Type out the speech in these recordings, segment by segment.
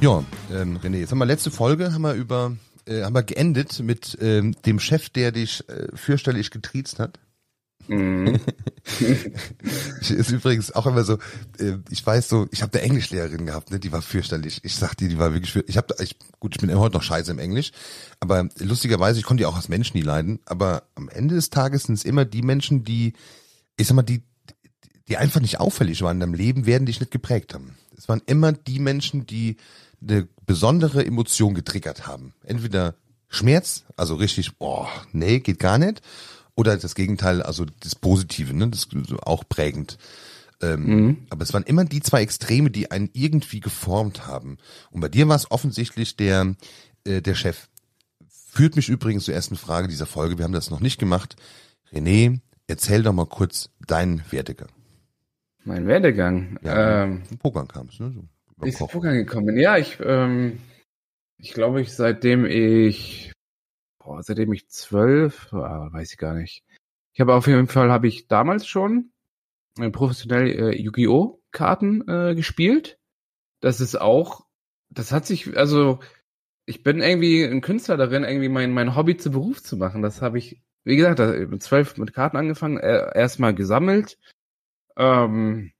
Ja, ähm, René, jetzt haben wir letzte Folge, haben wir über, äh, haben wir geendet mit ähm, dem Chef, der dich äh, fürchterlich getriezt hat. Mhm. ist übrigens auch immer so, äh, ich weiß so, ich habe eine Englischlehrerin gehabt, ne, die war fürchterlich. Ich sag dir, die war wirklich für, ich habe ich gut, ich bin heute noch scheiße im Englisch, aber lustigerweise, ich konnte die auch als Mensch nie leiden, aber am Ende des Tages sind es immer die Menschen, die ich sag mal, die die einfach nicht auffällig waren in deinem Leben, werden dich nicht geprägt haben. Es waren immer die Menschen, die eine besondere Emotion getriggert haben. Entweder Schmerz, also richtig, boah, nee, geht gar nicht, oder das Gegenteil, also das Positive, ne, das ist auch prägend. Ähm, Mhm. Aber es waren immer die zwei Extreme, die einen irgendwie geformt haben. Und bei dir war es offensichtlich der, äh, der Chef. Führt mich übrigens zur ersten Frage dieser Folge. Wir haben das noch nicht gemacht. René, erzähl doch mal kurz deinen Werdegang. Mein Werdegang. Ja, ähm, Vom Pokern kamst, ne? So, wie ich. Poker gekommen bin. Ja, ich, ähm, ich glaube, ich seitdem ich, boah, seitdem ich zwölf, ah, weiß ich gar nicht. Ich habe auf jeden Fall, habe ich damals schon äh, professionell äh, Yu-Gi-Oh! Karten äh, gespielt. Das ist auch, das hat sich, also ich bin irgendwie ein Künstler darin, irgendwie mein, mein Hobby zu Beruf zu machen. Das habe ich, wie gesagt, mit zwölf mit Karten angefangen, äh, erstmal gesammelt. Ähm,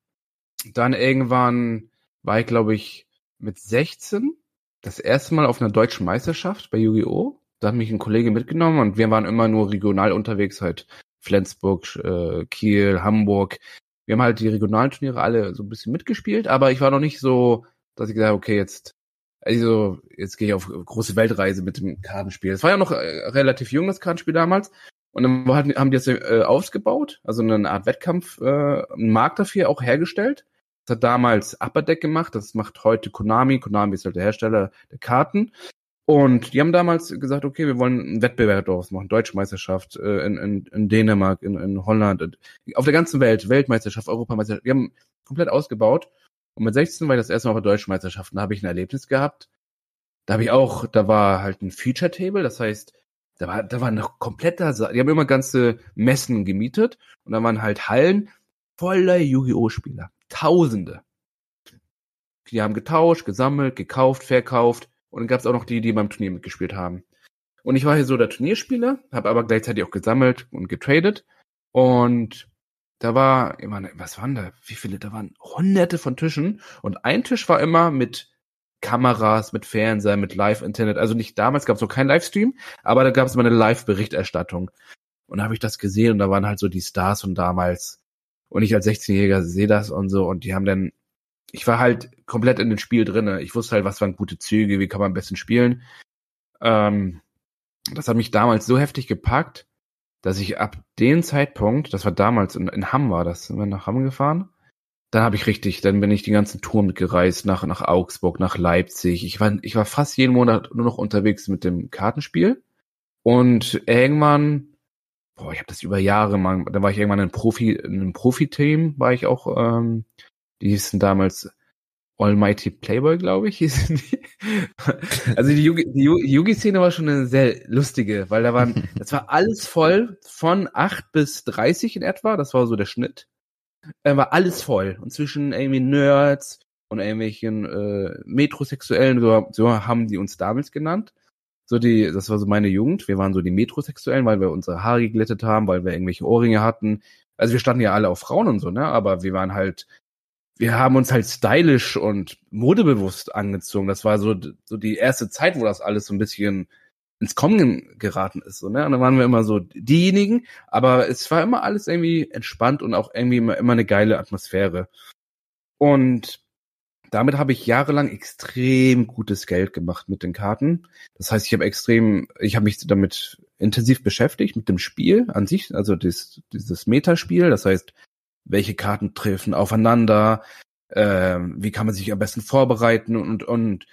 dann irgendwann war ich, glaube ich, mit 16 das erste Mal auf einer deutschen Meisterschaft bei Yu-Gi-Oh! Da hat mich ein Kollege mitgenommen und wir waren immer nur regional unterwegs, halt Flensburg, äh, Kiel, Hamburg. Wir haben halt die regionalen Turniere alle so ein bisschen mitgespielt, aber ich war noch nicht so, dass ich gesagt habe, okay, jetzt, also jetzt gehe ich auf große Weltreise mit dem Kartenspiel. Es war ja noch äh, relativ jung, das Kartenspiel damals. Und dann war- haben die das äh, ausgebaut, also eine Art Wettkampf, äh, einen Markt dafür auch hergestellt. Das hat damals Upper Deck gemacht, das macht heute Konami. Konami ist halt der Hersteller der Karten. Und die haben damals gesagt, okay, wir wollen einen Wettbewerb daraus machen, Deutsche Meisterschaft äh, in, in, in Dänemark, in, in Holland, auf der ganzen Welt, Weltmeisterschaft, Europameisterschaft. Wir haben komplett ausgebaut. Und mit 16 war ich das erste Mal der Deutschen Meisterschaft. Da habe ich ein Erlebnis gehabt. Da habe ich auch, da war halt ein Feature Table, das heißt, da war, da war noch kompletter, die haben immer ganze Messen gemietet und da waren halt Hallen voller Yu-Gi-Oh! Spieler. Tausende. Die haben getauscht, gesammelt, gekauft, verkauft und dann gab es auch noch die, die beim Turnier mitgespielt haben. Und ich war hier so der Turnierspieler, habe aber gleichzeitig auch gesammelt und getradet und da war immer, was waren da? Wie viele? Da waren hunderte von Tischen und ein Tisch war immer mit Kameras, mit Fernseher, mit Live-Internet. Also nicht damals gab es noch keinen Livestream, aber da gab es immer eine Live-Berichterstattung. Und da habe ich das gesehen und da waren halt so die Stars von damals. Und ich als 16-Jähriger sehe das und so und die haben dann, ich war halt komplett in dem Spiel drinne. Ich wusste halt, was waren gute Züge, wie kann man am besten spielen. Ähm, das hat mich damals so heftig gepackt, dass ich ab dem Zeitpunkt, das war damals in, in Hamm war das, sind wir nach Hamm gefahren, dann habe ich richtig, dann bin ich die ganzen Touren mitgereist, nach, nach Augsburg, nach Leipzig. Ich war, ich war fast jeden Monat nur noch unterwegs mit dem Kartenspiel. Und irgendwann, boah, ich habe das über Jahre mal, da war ich irgendwann in Profi, in einem Profi-Team, war ich auch, ähm, die hießen damals Almighty Playboy, glaube ich, hießen die. Also die Yugi- die Yu- Yugi-Szene war schon eine sehr lustige, weil da waren, das war alles voll von 8 bis 30 in etwa, das war so der Schnitt. Da war alles voll. Und zwischen irgendwie Nerds und irgendwelchen äh, Metrosexuellen, so, so haben die uns damals genannt. So die, das war so meine Jugend. Wir waren so die Metrosexuellen, weil wir unsere Haare geglättet haben, weil wir irgendwelche Ohrringe hatten. Also wir standen ja alle auf Frauen und so, ne? Aber wir waren halt, wir haben uns halt stylisch und modebewusst angezogen. Das war so, so die erste Zeit, wo das alles so ein bisschen ins Kommen geraten ist. So, ne? Und dann waren wir immer so diejenigen, aber es war immer alles irgendwie entspannt und auch irgendwie immer, immer eine geile Atmosphäre. Und damit habe ich jahrelang extrem gutes Geld gemacht mit den Karten. Das heißt, ich habe extrem, ich habe mich damit intensiv beschäftigt mit dem Spiel an sich, also das, dieses Metaspiel. Das heißt, welche Karten treffen aufeinander, ähm, wie kann man sich am besten vorbereiten und, und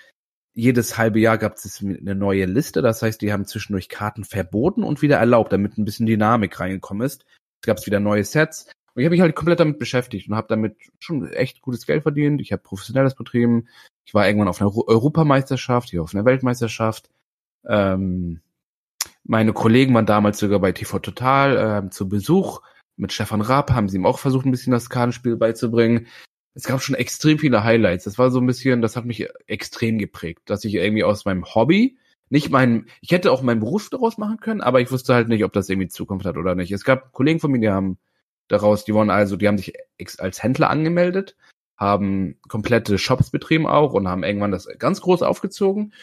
jedes halbe Jahr gab es eine neue Liste. Das heißt, die haben zwischendurch Karten verboten und wieder erlaubt, damit ein bisschen Dynamik reingekommen ist. Es gab wieder neue Sets. Und ich habe mich halt komplett damit beschäftigt und habe damit schon echt gutes Geld verdient. Ich habe professionelles betrieben. Ich war irgendwann auf einer Europameisterschaft, hier auf einer Weltmeisterschaft. Ähm, meine Kollegen waren damals sogar bei TV Total äh, zu Besuch. Mit Stefan Raab haben sie ihm auch versucht, ein bisschen das Kartenspiel beizubringen es gab schon extrem viele Highlights. Das war so ein bisschen, das hat mich extrem geprägt, dass ich irgendwie aus meinem Hobby, nicht mein, ich hätte auch meinen Beruf daraus machen können, aber ich wusste halt nicht, ob das irgendwie Zukunft hat oder nicht. Es gab Kollegen von mir, die haben daraus, die wollen also, die haben sich als Händler angemeldet, haben komplette Shops betrieben auch und haben irgendwann das ganz groß aufgezogen.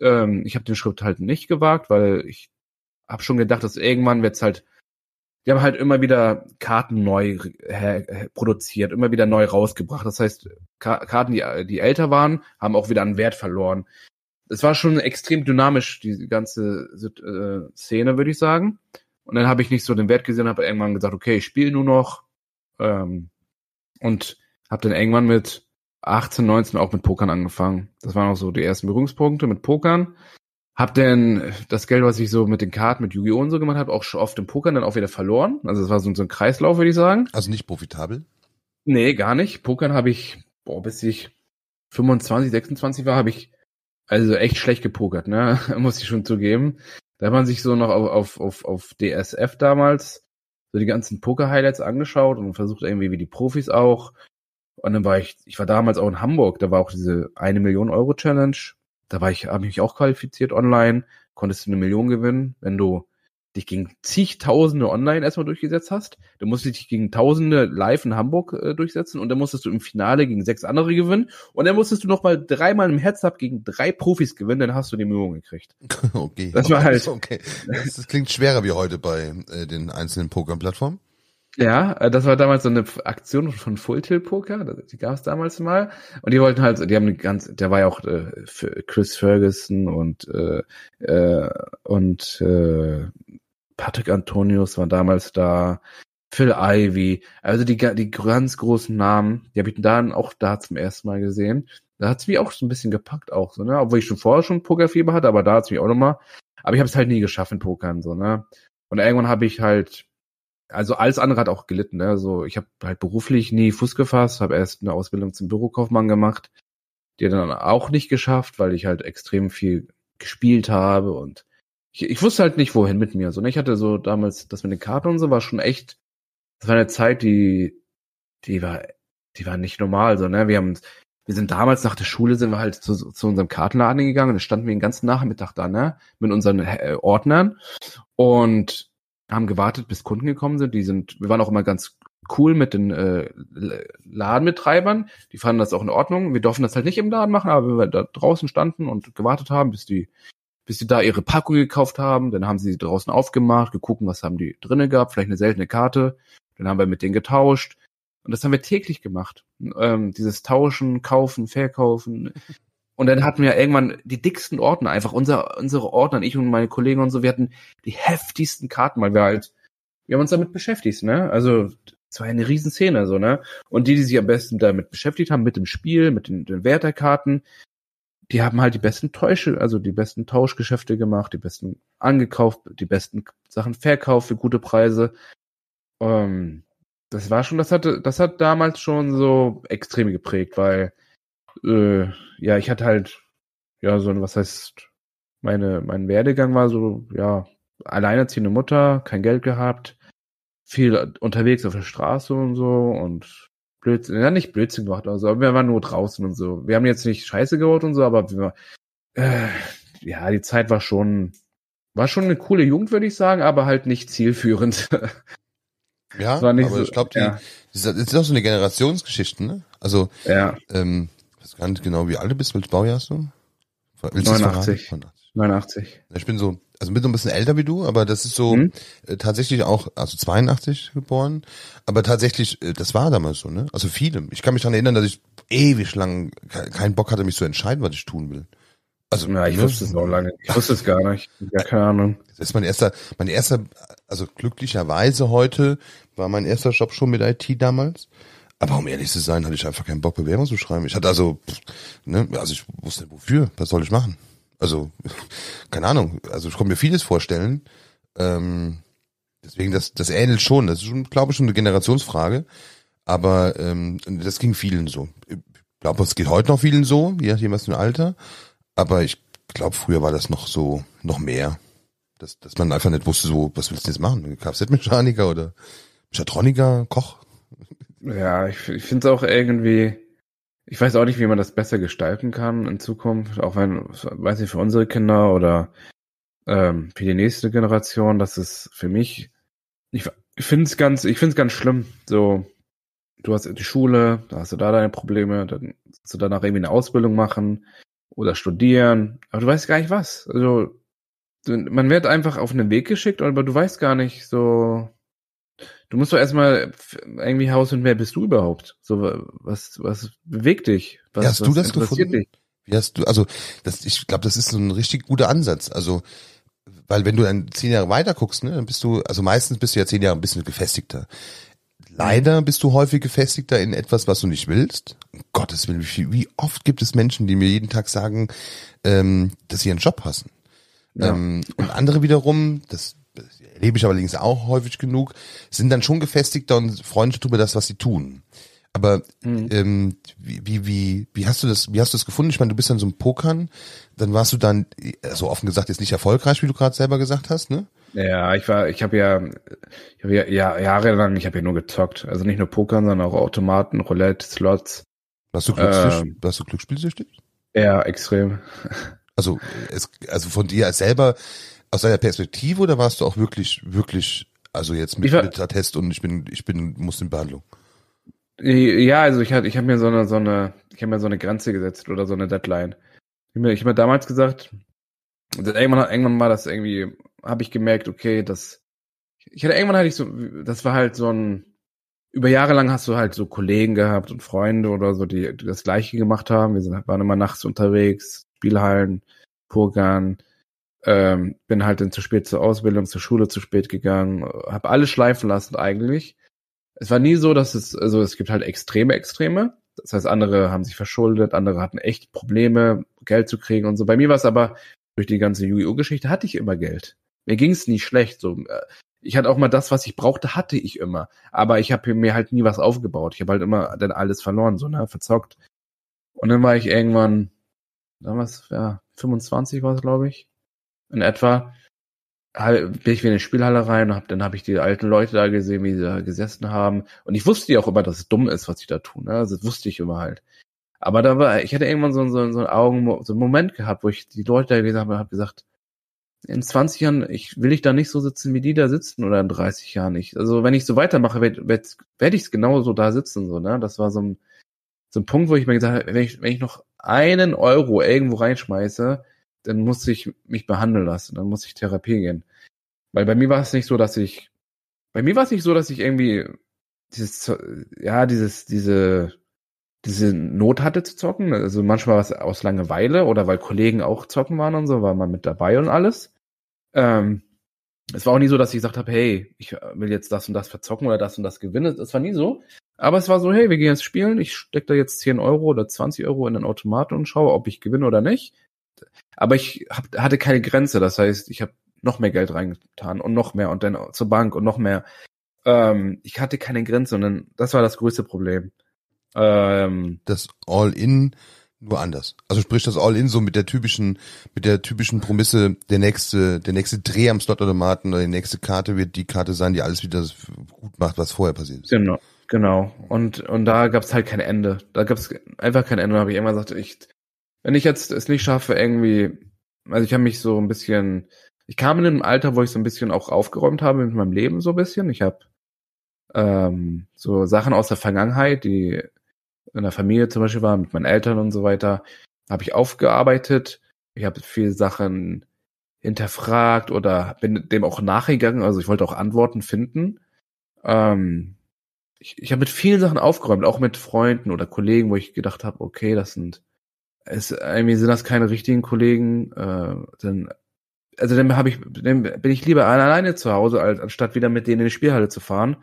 Ähm, ich habe den Schritt halt nicht gewagt, weil ich habe schon gedacht, dass irgendwann wird's halt die haben halt immer wieder Karten neu produziert, immer wieder neu rausgebracht. Das heißt, Karten, die, die älter waren, haben auch wieder an Wert verloren. Es war schon extrem dynamisch, die ganze äh, Szene, würde ich sagen. Und dann habe ich nicht so den Wert gesehen, habe irgendwann gesagt, okay, ich spiele nur noch. Ähm, und habe dann irgendwann mit 18, 19 auch mit Pokern angefangen. Das waren auch so die ersten Berührungspunkte mit Pokern. Hab denn das Geld, was ich so mit den Karten, mit Yu-Gi-Oh! und so gemacht habe, auch schon oft im Pokern dann auch wieder verloren. Also es war so, so ein Kreislauf, würde ich sagen. Also nicht profitabel? Nee, gar nicht. Pokern habe ich, boah, bis ich 25, 26 war, habe ich also echt schlecht gepokert, ne? Muss ich schon zugeben. Da hat man sich so noch auf, auf, auf, auf DSF damals so die ganzen Poker-Highlights angeschaut und versucht irgendwie wie die Profis auch. Und dann war ich, ich war damals auch in Hamburg, da war auch diese eine Million Euro Challenge da war ich, habe mich auch qualifiziert online, konntest du eine Million gewinnen, wenn du dich gegen zigtausende online erstmal durchgesetzt hast. Dann musstest du dich gegen tausende live in Hamburg äh, durchsetzen und dann musstest du im Finale gegen sechs andere gewinnen und dann musstest du noch mal dreimal im Heads-Up gegen drei Profis gewinnen, dann hast du die Million gekriegt. Okay. Das war halt. Okay. Das, das klingt schwerer wie heute bei äh, den einzelnen Poker-Plattformen. Ja, äh, das war damals so eine Aktion von Full Tilt Poker, die gab es damals mal. Und die wollten halt, die haben eine ganz, der war ja auch äh, Chris Ferguson und äh, äh, und äh, Patrick Antonius war damals da, Phil Ivy, also die die ganz großen Namen, die habe ich dann auch da zum ersten Mal gesehen. Da hat's mich auch so ein bisschen gepackt auch so, ne, obwohl ich schon vorher schon Pokerfieber hatte, aber da hat's mich auch nochmal. Aber ich habe es halt nie geschafft in Pokern so, ne. Und irgendwann habe ich halt also alles andere hat auch gelitten. Ne? Also ich habe halt beruflich nie Fuß gefasst, habe erst eine Ausbildung zum Bürokaufmann gemacht, die dann auch nicht geschafft, weil ich halt extrem viel gespielt habe und ich, ich wusste halt nicht, wohin mit mir. So, ne? Ich hatte so damals, das mit den Karten und so war schon echt, das war eine Zeit, die, die war, die war nicht normal. So, ne? Wir haben, wir sind damals nach der Schule sind wir halt zu, zu unserem Kartenladen gegangen und da standen wir den ganzen Nachmittag da, ne? Mit unseren äh, Ordnern und haben gewartet, bis Kunden gekommen sind. Die sind, wir waren auch immer ganz cool mit den äh, Ladenbetreibern. Die fanden das auch in Ordnung. Wir durften das halt nicht im Laden machen, aber wenn wir da draußen standen und gewartet haben, bis die, bis die da ihre Packung gekauft haben, dann haben sie draußen aufgemacht, geguckt, was haben die drinnen gehabt, vielleicht eine seltene Karte. Dann haben wir mit denen getauscht. Und das haben wir täglich gemacht. Ähm, dieses Tauschen, Kaufen, Verkaufen. Und dann hatten wir irgendwann die dicksten Ordner, einfach unser, unsere Ordner, ich und meine Kollegen und so, wir hatten die heftigsten Karten, weil wir halt, wir haben uns damit beschäftigt, ne? Also, es war eine Riesenszene, so, ne? Und die, die sich am besten damit beschäftigt haben, mit dem Spiel, mit den, den Werterkarten, die haben halt die besten Täusche, also die besten Tauschgeschäfte gemacht, die besten angekauft, die besten Sachen verkauft für gute Preise. Ähm, das war schon, das hatte, das hat damals schon so extrem geprägt, weil äh, ja, ich hatte halt, ja, so, was heißt, meine, mein Werdegang war so, ja, alleinerziehende Mutter, kein Geld gehabt, viel unterwegs auf der Straße und so und Blödsinn, ja, nicht Blödsinn gemacht, also, aber wir waren nur draußen und so. Wir haben jetzt nicht Scheiße gebaut und so, aber wir, äh, ja, die Zeit war schon, war schon eine coole Jugend, würde ich sagen, aber halt nicht zielführend. ja, aber so, ich glaube, die, ja. das ist auch so eine Generationsgeschichte, ne? Also, ja. ähm, weiß gar nicht genau, wie alt du bist. Welches Baujahr hast du? Willst 89. 89. Ich bin so, also bin so ein bisschen älter wie du, aber das ist so hm? äh, tatsächlich auch, also 82 geboren, aber tatsächlich, äh, das war damals so, ne? Also viele. Ich kann mich daran erinnern, dass ich ewig lang keinen Bock hatte, mich zu entscheiden, was ich tun will. Also, ja, ich ne? wusste es auch lange. Ich wusste es gar nicht. Ja, keine Ahnung. Das ist mein erster, mein erster, also glücklicherweise heute war mein erster Job schon mit IT damals. Aber um ehrlich zu sein, hatte ich einfach keinen Bock, Bewerbung zu schreiben. Ich hatte also, ne, also ich wusste nicht wofür, was soll ich machen? Also, keine Ahnung, also ich konnte mir vieles vorstellen. Ähm, deswegen, das, das ähnelt schon. Das ist schon, glaube ich, schon eine Generationsfrage. Aber ähm, das ging vielen so. Ich glaube, es geht heute noch vielen so, je nachdem was für ein Alter. Aber ich glaube, früher war das noch so, noch mehr. Dass, dass man einfach nicht wusste, so, was willst du jetzt machen? Kfz-Mechaniker oder Mechatroniker, Koch? Ja, ich, ich finde es auch irgendwie, ich weiß auch nicht, wie man das besser gestalten kann in Zukunft, auch wenn, weiß ich, für unsere Kinder oder ähm, für die nächste Generation, das ist für mich, ich, ich finde es ganz, ich finde es ganz schlimm. So, du hast die Schule, da hast du da deine Probleme, dann kannst du danach irgendwie eine Ausbildung machen oder studieren, aber du weißt gar nicht was. Also, man wird einfach auf einen Weg geschickt, aber du weißt gar nicht so, Du musst doch erstmal irgendwie herausfinden, wer bist du überhaupt? So, was, was bewegt dich? Was, Wie hast was du das gefunden? dich? Wie hast du, also, das, ich glaube, das ist so ein richtig guter Ansatz. Also, weil wenn du dann zehn Jahre weiter guckst, ne, dann bist du, also meistens bist du ja zehn Jahre ein bisschen gefestigter. Leider bist du häufig gefestigter in etwas, was du nicht willst. Um Gottes Willen, wie oft gibt es Menschen, die mir jeden Tag sagen, ähm, dass sie ihren Job hassen. Ja. Ähm, und andere wiederum, das erlebe ich aber allerdings auch häufig genug, sind dann schon gefestigter und freuen sich darüber das, was sie tun. Aber Mhm. ähm, wie, wie, wie, hast du das, wie hast du das gefunden? Ich meine, du bist dann so ein Pokern, dann warst du dann, so offen gesagt, jetzt nicht erfolgreich, wie du gerade selber gesagt hast, ne? Ja, ich war, ich habe ja, ich habe ja, ja jahrelang, ich habe ja nur gezockt. Also nicht nur Pokern, sondern auch Automaten, Roulette, Slots. Warst du glücksspielsüchtig? Ähm. warst du glücksspielsüchtig? Ja, extrem. Also, es, also von dir als selber, aus deiner Perspektive oder warst du auch wirklich, wirklich, also jetzt mit, war- mit Attest und ich bin, ich bin, muss in Behandlung? Ja, also ich hatte, ich habe mir so eine, so eine, ich habe mir so eine Grenze gesetzt oder so eine Deadline. Ich habe mir, hab mir damals gesagt, also irgendwann, irgendwann war das irgendwie, habe ich gemerkt, okay, das, ich hatte irgendwann hatte ich so, das war halt so ein, über Jahre lang hast du halt so Kollegen gehabt und Freunde oder so, die, die das Gleiche gemacht haben. Wir sind, waren immer nachts unterwegs, Spielhallen, Purgan, ähm, bin halt dann zu spät zur Ausbildung, zur Schule zu spät gegangen, habe alles schleifen lassen eigentlich. Es war nie so, dass es, also es gibt halt extreme Extreme. Das heißt, andere haben sich verschuldet, andere hatten echt Probleme, Geld zu kriegen und so. Bei mir war es aber, durch die ganze Yu-Gi-Oh! Geschichte hatte ich immer Geld. Mir ging es nie schlecht. So, äh, ich hatte auch mal das, was ich brauchte, hatte ich immer. Aber ich habe mir halt nie was aufgebaut. Ich habe halt immer dann alles verloren, so, ne, verzockt. Und dann war ich irgendwann, damals, ja, 25 war es, glaube ich, in etwa, bin ich wieder in die Spielhalle rein und hab, dann habe ich die alten Leute da gesehen, wie sie da gesessen haben. Und ich wusste ja auch immer, dass es dumm ist, was ich da tue. Ne? Also das wusste ich immer halt. Aber da war, ich hatte irgendwann so, so, so einen Augen, so einen Moment gehabt, wo ich die Leute da gesehen habe und habe gesagt, in 20 Jahren, ich will ich da nicht so sitzen, wie die da sitzen, oder in 30 Jahren nicht. Also wenn ich so weitermache, werde werd, werd ich genauso da sitzen, so, ne? Das war so ein, so ein Punkt, wo ich mir gesagt habe, wenn ich, wenn ich noch einen Euro irgendwo reinschmeiße, dann muss ich mich behandeln lassen, dann muss ich Therapie gehen. Weil bei mir war es nicht so, dass ich, bei mir war es nicht so, dass ich irgendwie dieses, ja, dieses, diese, diese Not hatte zu zocken. Also manchmal war es aus Langeweile oder weil Kollegen auch zocken waren und so, war man mit dabei und alles. Ähm, es war auch nie so, dass ich gesagt habe, hey, ich will jetzt das und das verzocken oder das und das gewinnen. Das war nie so. Aber es war so, hey, wir gehen jetzt spielen. Ich stecke da jetzt 10 Euro oder 20 Euro in den Automaten und schaue, ob ich gewinne oder nicht. Aber ich hab, hatte keine Grenze. Das heißt, ich habe noch mehr Geld reingetan und noch mehr und dann zur Bank und noch mehr. Ähm, ich hatte keine Grenze und dann, das war das größte Problem. Ähm, Das All-In nur anders. Also sprich das All-In so mit der typischen, mit der typischen Prämisse, der nächste, der nächste Dreh am Slotautomaten oder die nächste Karte wird die Karte sein, die alles wieder gut macht, was vorher passiert ist. Genau, genau. Und, und da gab es halt kein Ende. Da gab es einfach kein Ende. Da habe ich irgendwann gesagt, ich, wenn ich jetzt es nicht schaffe, irgendwie, also ich habe mich so ein bisschen, ich kam in einem Alter, wo ich so ein bisschen auch aufgeräumt habe mit meinem Leben so ein bisschen. Ich habe ähm, so Sachen aus der Vergangenheit, die in der Familie zum Beispiel waren, mit meinen Eltern und so weiter, habe ich aufgearbeitet. Ich habe viele Sachen hinterfragt oder bin dem auch nachgegangen. Also ich wollte auch Antworten finden. Ähm, ich, ich habe mit vielen Sachen aufgeräumt, auch mit Freunden oder Kollegen, wo ich gedacht habe, okay, das sind es irgendwie sind das keine richtigen Kollegen. Äh, dann, also dann habe ich, dann bin ich lieber alleine zu Hause, als anstatt wieder mit denen in die Spielhalle zu fahren.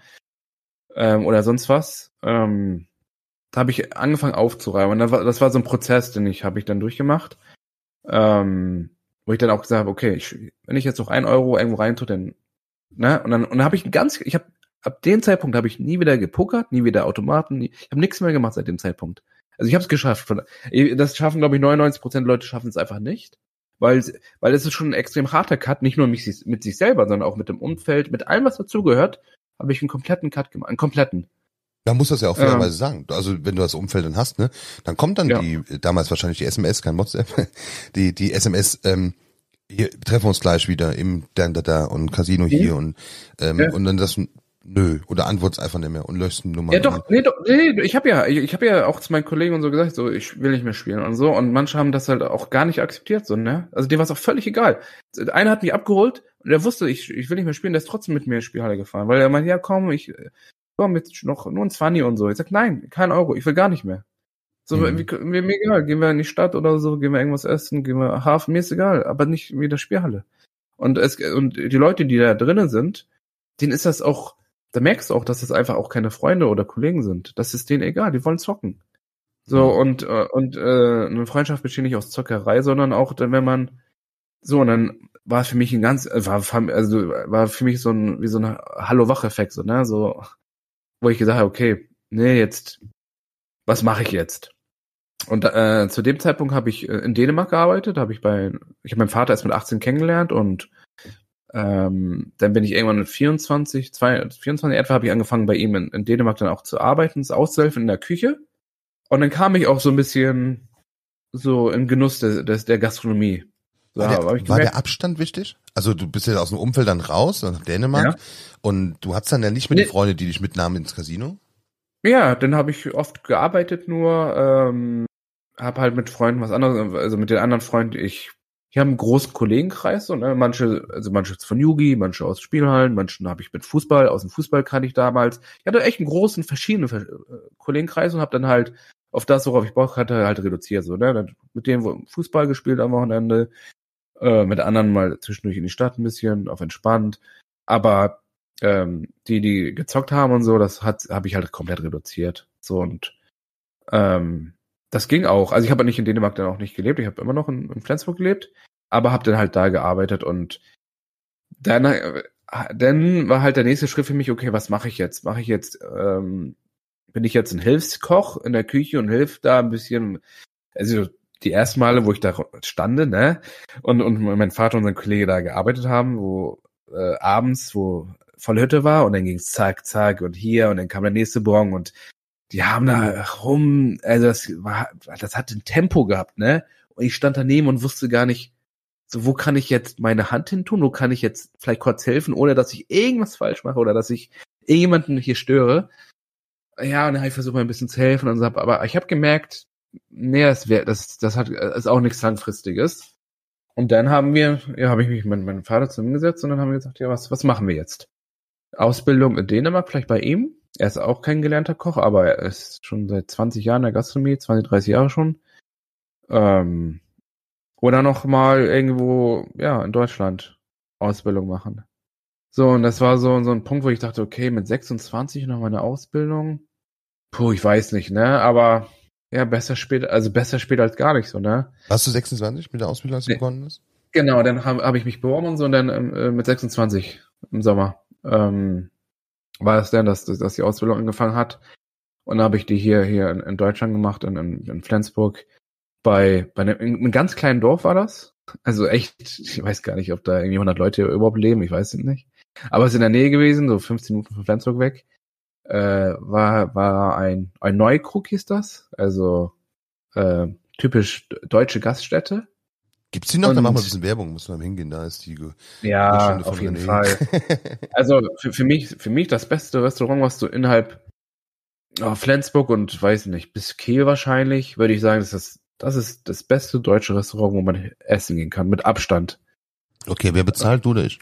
ähm, oder sonst was. Ähm, da habe ich angefangen aufzureiben. Und das war, das war so ein Prozess, den ich habe ich dann durchgemacht. Ähm, wo ich dann auch gesagt habe, okay, ich, wenn ich jetzt noch ein Euro irgendwo reintue, dann, ne, und dann, und dann habe ich ganz, ich habe ab dem Zeitpunkt habe ich nie wieder gepokert, nie wieder Automaten, nie, ich habe nichts mehr gemacht seit dem Zeitpunkt. Also ich habe es geschafft. Das schaffen, glaube ich, 99 Prozent Leute schaffen es einfach nicht, weil weil es ist schon ein extrem harter Cut, nicht nur mit sich, mit sich selber, sondern auch mit dem Umfeld, mit allem, was dazugehört, habe ich einen kompletten Cut gemacht, einen kompletten. Da muss das ja auch fairerweise ja. sagen. Also wenn du das Umfeld dann hast, ne, dann kommt dann Ja. die, damals wahrscheinlich die SMS, kein WhatsApp, die, die SMS, ähm, hier, treffen wir uns gleich wieder im da, da, da und Casino hier und, ähm, Mhm. Ja. und dann das, nö, oder antwortest einfach nicht mehr und löscht die Nummer. Ja doch, nee, doch, nee, ich habe ja, ich, ich habe ja auch zu meinen Kollegen und so gesagt, so ich will nicht mehr spielen und so und manche haben das halt auch gar nicht akzeptiert, so ne, also dem war es auch völlig egal. Einer hat mich abgeholt und der wusste, ich, ich will nicht mehr spielen, der ist trotzdem mit mir in die Spielhalle gefahren, weil er meinte, ja komm, ich komm jetzt noch nur ein 20 und so. Ich sag nein, kein Euro, ich will gar nicht mehr. So, Mhm. wie, mir, mir egal, gehen wir in die Stadt oder so, gehen wir irgendwas essen, gehen wir Hafen, mir ist egal, aber nicht wie der Spielhalle. Und es und die Leute, die da drinnen sind, denen ist das auch, da merkst du auch, dass das einfach auch keine Freunde oder Kollegen sind. Das ist denen egal, die wollen zocken. So, und, äh, und äh, eine Freundschaft besteht nicht aus Zockerei, sondern auch, wenn man so, und dann war es für mich ein ganz, äh, war, also war für mich so ein, wie so ein Hallo-Wach-Effekt, so, ne, so, wo ich gesagt habe, okay, nee, jetzt, was mache ich jetzt? Und äh, zu dem Zeitpunkt habe ich äh, in Dänemark gearbeitet, habe ich bei, ich habe meinen Vater erst mit 18 kennengelernt und ähm, dann bin ich irgendwann mit 24, zwei, 24 etwa habe ich angefangen bei ihm in, in Dänemark dann auch zu arbeiten, zu auszuhelfen in der Küche. Und dann kam ich auch so ein bisschen so in Genuss des, des der Gastronomie. So, War, der, war gemerkt, der Abstand wichtig? Also du bist ja aus dem Umfeld dann raus, nach Dänemark, und du hattest dann ja nicht die Nee. Freunde, die dich mitnahmen ins Casino? Ja, dann habe ich oft gearbeitet nur, ähm, habe halt mit Freunden was anderes, also mit den anderen Freunden, ich, ich habe einen großen Kollegenkreis, so, ne? manche, also manche von Yugi, manche aus Spielhallen, manchen habe ich mit Fußball, aus dem Fußball kannte ich damals. Ich hatte echt einen großen, verschiedenen Ver- äh, Kollegenkreis und habe dann halt auf das, worauf ich Bock hatte, halt reduziert, so, ne, dann mit denen Fußball gespielt am Wochenende, äh, mit anderen mal zwischendurch in die Stadt ein bisschen, auf entspannt, aber ähm, die, die gezockt haben und so, das hat habe ich halt komplett reduziert. So und ähm, das ging auch. Also ich habe nicht in Dänemark dann auch nicht gelebt, ich habe immer noch in, in Flensburg gelebt, aber habe dann halt da gearbeitet und dann, äh, dann war halt der nächste Schritt für mich, okay, was mache ich jetzt? Mache ich jetzt, ähm, bin ich jetzt ein Hilfskoch in der Küche und hilf da ein bisschen, also die ersten Male, wo ich da stande, ne, und, und mein Vater und sein Kollege da gearbeitet haben, wo äh, abends, wo volle Hütte war und dann ging's zack, zack und hier und dann kam der nächste Bon und die haben da rum, also das war, das hat ein Tempo gehabt, ne? Und ich stand daneben und wusste gar nicht, so wo kann ich jetzt meine Hand hin tun, wo kann ich jetzt vielleicht kurz helfen, ohne dass ich irgendwas falsch mache oder dass ich irgendjemanden hier störe. Ja, und dann habe ich versucht, mal ein bisschen zu helfen und so, aber ich habe gemerkt, nee, das wäre, das, das hat, ist auch nichts Langfristiges. Und dann haben wir, ja, habe ich mich mit meinem Vater zusammengesetzt und dann haben wir gesagt, ja, was, was machen wir jetzt? Ausbildung in Dänemark, vielleicht bei ihm. Er ist auch kein gelernter Koch, aber er ist schon seit 20 Jahren in der Gastronomie, 20, 30 Jahre schon. Ähm, oder noch mal irgendwo, ja, in Deutschland Ausbildung machen. So, und das war so, so ein Punkt, wo ich dachte, okay, mit 26 noch mal eine Ausbildung. Puh, ich weiß nicht, ne, aber ja, besser spät, also besser spät als gar nicht so, ne? Warst du 26 mit der Ausbildung, als du Nee. begonnen hast? Genau, dann habe hab ich mich beworben und so und dann ähm, äh, mit 26 im Sommer ähm, war es dann, dass, dass die Ausbildung angefangen hat. Und dann habe ich die hier hier in, in Deutschland gemacht, in, in, in Flensburg. Bei, bei einem, in einem ganz kleinen Dorf war das. Also echt, ich weiß gar nicht, ob da irgendwie 100 Leute überhaupt leben, ich weiß es nicht. Aber es ist in der Nähe gewesen, so 15 Minuten von Flensburg weg. Äh, war war ein, ein Neukrug hieß das, also äh, typisch deutsche Gaststätte. Gibt's die noch? Dann Und- machen wir ein bisschen Werbung, muss man hingehen, da ist die Ja, auf jeden. Fall. Also für, für mich, für mich das beste Restaurant, was du innerhalb oh, Flensburg und weiß nicht, bis Kiel wahrscheinlich, würde ich sagen, das ist das ist das beste deutsche Restaurant, wo man essen gehen kann, mit Abstand. Okay, wer bezahlt, du oder ich?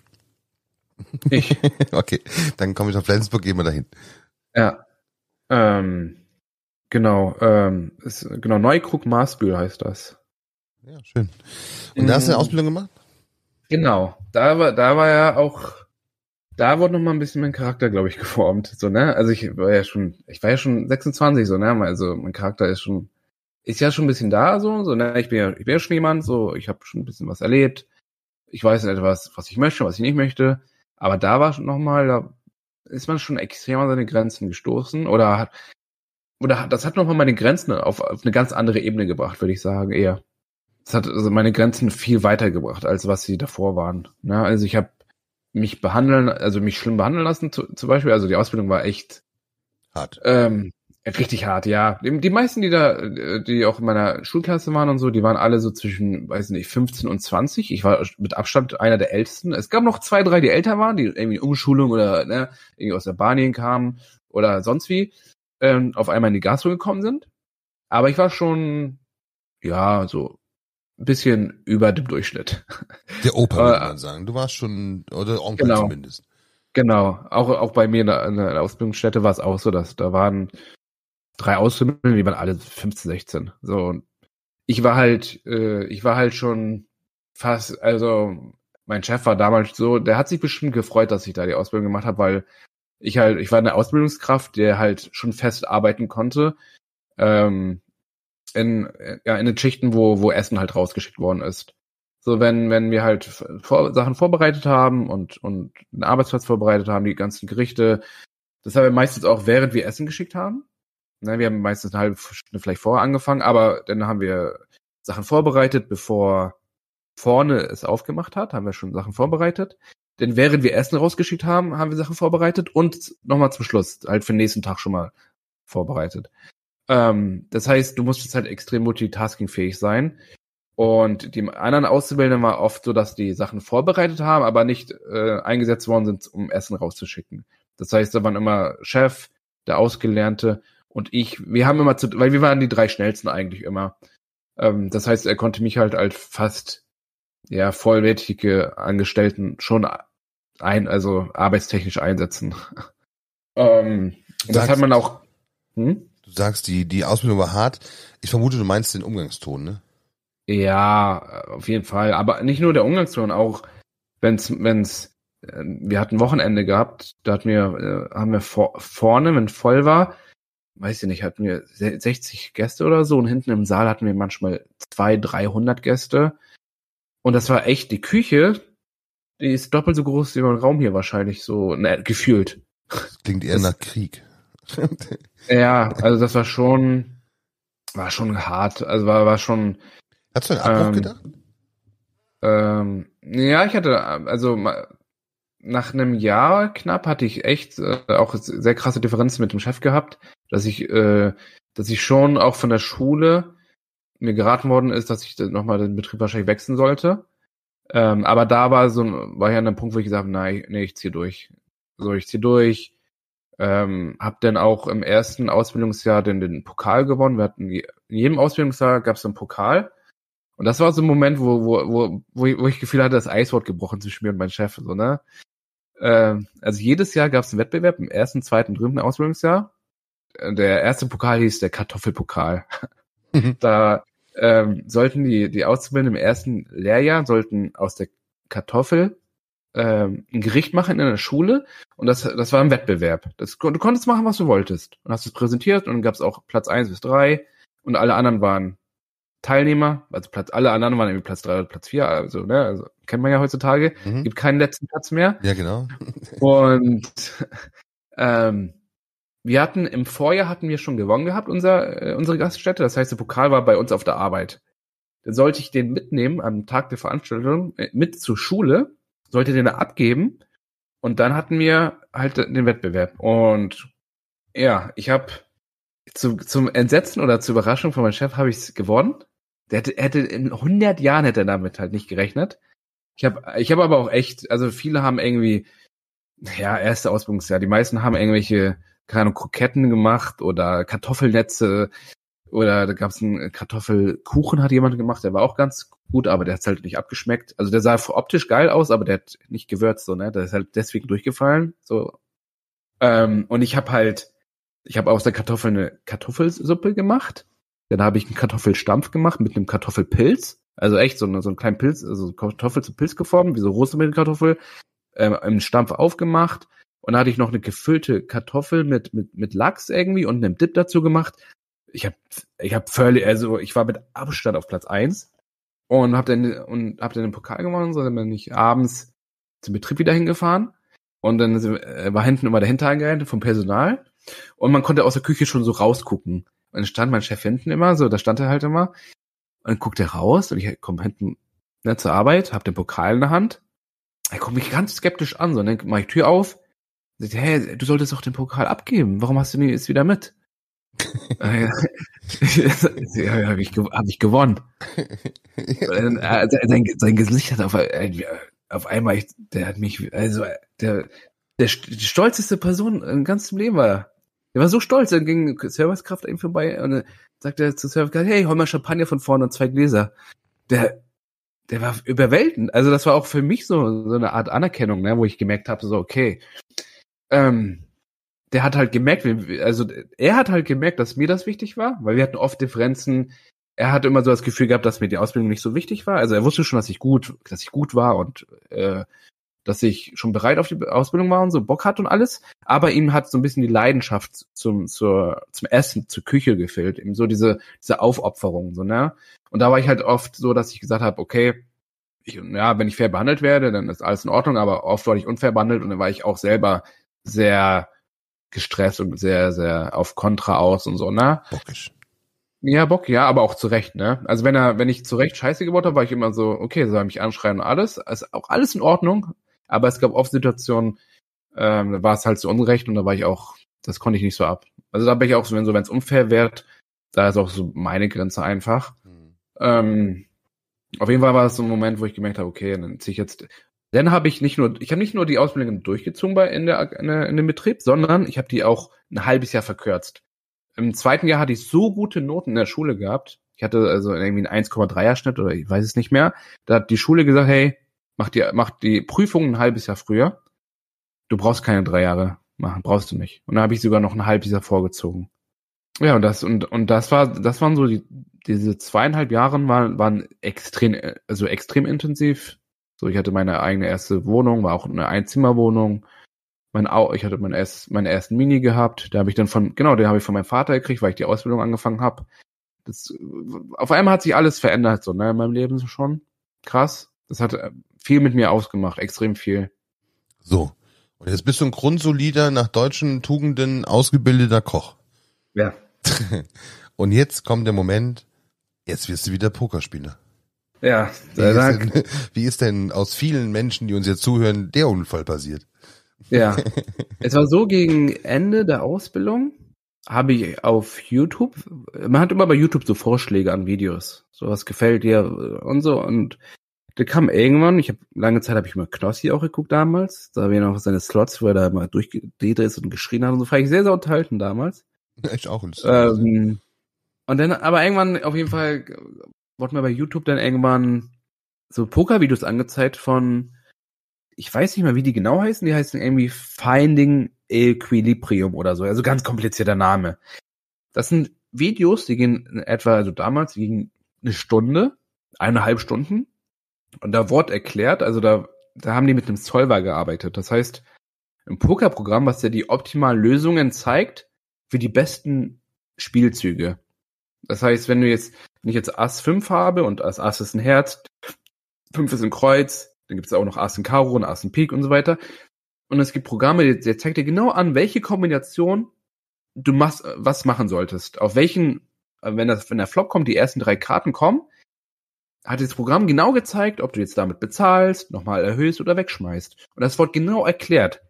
Ich. okay, dann komme ich nach Flensburg, gehen wir dahin. ja. Ähm, genau, ähm, ist, genau, Neukrug Maßbühl heißt das. Ja, schön. Und da hast du eine Mhm. Ausbildung gemacht? Genau. Da war, da war ja auch da wurde noch mal ein bisschen mein Charakter, glaube ich, geformt. So, ne? Also ich war ja schon, ich war ja schon 26, so, ne? Also mein Charakter ist schon, ist ja schon ein bisschen da, so, so, ne? Ich bin ja, ich bin ja schon jemand, so, ich habe schon ein bisschen was erlebt. Ich weiß etwas, was ich möchte, was ich nicht möchte. Aber da war schon noch mal, da ist man schon extrem an seine Grenzen gestoßen oder hat, oder das hat noch mal meine Grenzen auf, auf eine ganz andere Ebene gebracht, würde ich sagen, eher. Das hat also meine Grenzen viel weiter gebracht, als was sie davor waren. Ne? Also ich habe mich behandeln, also mich schlimm behandeln lassen, zu, zum Beispiel. Also die Ausbildung war echt Hart. ähm, richtig hart, ja. Die, die meisten, die da, die auch in meiner Schulklasse waren und so, die waren alle so zwischen, weiß nicht, 15 und 20. Ich war mit Abstand einer der ältesten. Es gab noch zwei, drei, die älter waren, die irgendwie Umschulung oder ne, irgendwie aus Albanien kamen oder sonst wie, ähm, auf einmal in die Gastro gekommen sind. Aber ich war schon, ja, so bisschen über dem Durchschnitt. Der Opa, würde man sagen. Du warst schon, oder Onkel genau. zumindest. Genau, auch, auch bei mir in der, in der Ausbildungsstätte war es auch so, dass da waren drei Auszubildende, die waren alle 15, 16. So, und ich war halt, äh, ich war halt schon fast, also mein Chef war damals so, der hat sich bestimmt gefreut, dass ich da die Ausbildung gemacht habe, weil ich halt, ich war eine Ausbildungskraft, der halt schon fest arbeiten konnte, ähm, in, ja, in den Schichten, wo, wo Essen halt rausgeschickt worden ist. So, wenn, wenn wir halt vor, Sachen vorbereitet haben und, und einen Arbeitsplatz vorbereitet haben, die ganzen Gerichte, das haben wir meistens auch während wir Essen geschickt haben. Ne, wir haben meistens eine halbe Stunde vielleicht vorher angefangen, aber dann haben wir Sachen vorbereitet, bevor vorne es aufgemacht hat, haben wir schon Sachen vorbereitet. Denn während wir Essen rausgeschickt haben, haben wir Sachen vorbereitet und nochmal zum Schluss, halt für den nächsten Tag schon mal vorbereitet. Ähm, das heißt, du musstest halt extrem multitaskingfähig sein. Und die anderen Auszubildenden war oft so, dass die Sachen vorbereitet haben, aber nicht äh, eingesetzt worden sind, um Essen rauszuschicken. Das heißt, da waren immer Chef, der Ausgelernte und ich. Wir haben immer zu, weil wir waren die drei schnellsten eigentlich immer. Ähm, das heißt, er konnte mich halt als fast ja vollwertige Angestellten schon ein, also arbeitstechnisch einsetzen. ähm, das hat man auch. Hm? Du sagst, die, die Ausbildung war hart. Ich vermute, du meinst den Umgangston, ne? Ja, auf jeden Fall. Aber nicht nur der Umgangston, auch wenn's, wenn's, äh, wir hatten Wochenende gehabt, da hatten wir, äh, haben wir vor, vorne, wenn voll war, weiß ich nicht, hatten wir se- 60 Gäste oder so und hinten im Saal hatten wir manchmal 200, 300 Gäste. Und das war echt, die Küche, die ist doppelt so groß wie mein Raum hier wahrscheinlich, so, ne, gefühlt. Das klingt eher Das- nach Krieg. Ja, also das war schon, war schon hart, also war, war schon, Hast du an Abbruch Ähm, gedacht? Ähm, ja, ich hatte, also nach einem Jahr knapp hatte ich echt äh, auch sehr krasse Differenzen mit dem Chef gehabt, dass ich, äh, dass ich schon auch von der Schule mir geraten worden ist, dass ich nochmal den Betrieb wahrscheinlich wechseln sollte. Ähm, aber da war so, ein- war ja an einem Punkt, wo ich gesagt habe, nein, nee, ich zieh durch. So, ich zieh durch. Ähm, hab dann auch im ersten Ausbildungsjahr den, den Pokal gewonnen. Wir hatten in jedem Ausbildungsjahr gab es einen Pokal. Und das war so ein Moment, wo, wo, wo, wo, ich, wo ich Gefühl hatte, das Eiswort gebrochen zwischen mir und meinem Chef. So, ne? ähm, also jedes Jahr gab es einen Wettbewerb im ersten, zweiten, dritten Ausbildungsjahr. Äh, Der erste Pokal hieß der Kartoffelpokal. Mhm. da ähm, sollten die, die Auszubildenden im ersten Lehrjahr sollten aus der Kartoffel ähm, ein Gericht machen in der Schule und das, das war ein Wettbewerb. Das, du konntest machen, was du wolltest. Und hast es präsentiert und dann gab es auch Platz eins bis drei und alle anderen waren Teilnehmer, also Platz, alle anderen waren irgendwie Platz drei oder Platz vier, also, ne, also kennt man ja heutzutage, Mhm. gibt keinen letzten Platz mehr. Ja, genau. Und ähm, wir hatten im Vorjahr hatten wir schon gewonnen gehabt, unser, äh, unsere Gaststätte. Das heißt, der Pokal war bei uns auf der Arbeit. Dann sollte ich den mitnehmen am Tag der Veranstaltung äh, mit zur Schule, sollte den da abgeben und dann hatten wir halt den Wettbewerb. Und ja, ich habe zu, zum Entsetzen oder zur Überraschung von meinem Chef habe ich es gewonnen. Der hätte, hätte in 100 Jahren hätte er damit halt nicht gerechnet. Ich habe ich hab aber auch echt, also viele haben irgendwie ja, erste Ausbildungsjahr. Die meisten haben irgendwelche, keine Ahnung, Kroketten gemacht oder Kartoffelnetze oder da gab es einen Kartoffelkuchen, hat jemand gemacht, der war auch ganz gut, aber der hat's halt nicht abgeschmeckt. Also der sah optisch geil aus, aber der hat nicht gewürzt, so, ne? Der ist halt deswegen durchgefallen. So. Ähm, und ich habe halt, ich habe aus der Kartoffel eine Kartoffelsuppe gemacht. Dann habe ich einen Kartoffelstampf gemacht mit einem Kartoffelpilz. Also echt so, eine, so einen kleinen Pilz, also Kartoffel zu Pilz geformt, wie so Rosenbeerenkartoffel äh, im Stampf aufgemacht und da hatte ich noch eine gefüllte Kartoffel mit, mit, mit Lachs irgendwie und einem Dip dazu gemacht. Ich habe ich hab völlig, also ich war mit Abstand auf Platz eins und habe dann und hab dann den Pokal gewonnen, so dann bin ich abends zum Betrieb wieder hingefahren und dann äh, war hinten immer der Hintereingang vom Personal und man konnte aus der Küche schon so rausgucken. Und dann stand mein Chef hinten immer, so da stand er halt immer und dann guckt er raus und ich komme hinten ne, zur Arbeit, hab den Pokal in der Hand. Er guckt mich ganz skeptisch an, so und dann mach ich Tür auf Sagt, hey, du solltest doch den Pokal abgeben. Warum hast du ihn jetzt wieder mit? ja, ja habe ich, hab ich gewonnen. Dann, äh, sein, sein Gesicht hat auf, äh, auf einmal, der hat mich, also der, der stolzeste Person im ganzen Leben war. Der war so stolz, dann ging Servicekraft ihm vorbei und dann sagt er zu Servicekraft, hey, hol mal Champagner von vorne und zwei Gläser. Der, der war überwältigend. Also das war auch für mich so, so eine Art Anerkennung, ne, wo ich gemerkt habe, so, okay, ähm, der hat halt gemerkt, also er hat halt gemerkt, dass mir das wichtig war, weil wir hatten oft Differenzen. Er hatte immer so das Gefühl gehabt, dass mir die Ausbildung nicht so wichtig war. Also er wusste schon, dass ich gut, dass ich gut war und äh, dass ich schon bereit auf die Ausbildung war und so Bock hat und alles. Aber ihm hat so ein bisschen die Leidenschaft zum, zur, zum Essen, zur Küche gefehlt. Eben so diese, diese Aufopferung, so, ne? Und da war ich halt oft so, dass ich gesagt habe, okay, ich, ja, wenn ich fair behandelt werde, dann ist alles in Ordnung, aber oft wurde ich unfair behandelt und dann war ich auch selber sehr gestresst und sehr, sehr auf Kontra aus und so, ne? Bockisch. Ja, Bock, ja, aber auch zu Recht, ne? Also wenn er, wenn ich zu Recht Scheiße gebaut habe, war ich immer so, okay, soll er mich anschreien und alles. Ist auch alles in Ordnung, aber es gab oft Situationen, ähm, da war es halt zu Unrecht und da war ich auch, das konnte ich nicht so ab. Also da bin ich auch so, wenn so, wenn es unfair wird, da ist auch so meine Grenze einfach. Mhm. Ähm, auf jeden Fall war es so ein Moment, wo ich gemerkt habe, okay, dann ziehe ich jetzt dann habe ich nicht nur, ich habe nicht nur die Ausbildung durchgezogen bei in, der, in, der, in dem Betrieb, sondern ich habe die auch ein halbes Jahr verkürzt. Im zweiten Jahr hatte ich so gute Noten in der Schule gehabt. Ich hatte also irgendwie einen 1,3er Schnitt oder ich weiß es nicht mehr. Da hat die Schule gesagt, hey, mach die, mach die Prüfung ein halbes Jahr früher. Du brauchst keine drei Jahre machen, brauchst du nicht. Und dann habe ich sogar noch ein halbes Jahr vorgezogen. Ja, und das, und, und das war, das waren so die, diese zweieinhalb Jahre waren, waren extrem, also extrem intensiv so, ich hatte meine eigene erste Wohnung, war auch eine Einzimmerwohnung. Mein, Au ich hatte mein erst, meine ersten Mini gehabt. Da habe ich dann von, genau, den habe ich von meinem Vater gekriegt, weil ich die Ausbildung angefangen habe. Das, auf einmal hat sich alles verändert, so, ne, in meinem Leben so schon. Krass. Das hat äh, viel mit mir ausgemacht, extrem viel. So. Und jetzt bist du ein grundsolider, nach deutschen Tugenden ausgebildeter Koch. Ja. Und jetzt kommt der Moment, jetzt wirst du wieder Pokerspieler. Ja, wie ist, denn, wie ist denn aus vielen Menschen, die uns jetzt zuhören, der Unfall passiert? Ja, es war so gegen Ende der Ausbildung habe ich auf YouTube, man hat immer bei YouTube so Vorschläge an Videos, so was gefällt dir und so und da kam irgendwann, ich habe lange Zeit habe ich mal Knossi auch geguckt damals, da habe ich noch seine Slots, wo er da mal durchgedreht ist und geschrien hat und so, fand ich sehr, sehr unterhalten damals. Ja, ich auch. Ähm, und dann, aber irgendwann auf jeden Fall wurde mir bei YouTube dann irgendwann so Pokervideos angezeigt von, ich weiß nicht mal, wie die genau heißen, die heißen irgendwie Finding Equilibrium oder so, also ganz komplizierter Name. Das sind Videos, die gehen etwa, also damals, die gingen eine Stunde, eineinhalb Stunden. Und da wurde erklärt, also da, da haben die mit einem Solver gearbeitet. Das heißt, ein Pokerprogramm, was dir die optimalen Lösungen zeigt für die besten Spielzüge. Das heißt, wenn du jetzt, wenn ich jetzt Ass 5 habe und als Ass ist ein Herz, 5 ist ein Kreuz, dann gibt es auch noch Ass in Karo und Ass in Pik und so weiter. Und es gibt Programme, die, die zeigt dir genau an, welche Kombination du machst, was machen solltest. Auf welchen, wenn das, wenn der Flop kommt, die ersten drei Karten kommen, hat das Programm genau gezeigt, ob du jetzt damit bezahlst, nochmal erhöhst oder wegschmeißt. Und das wird genau erklärt.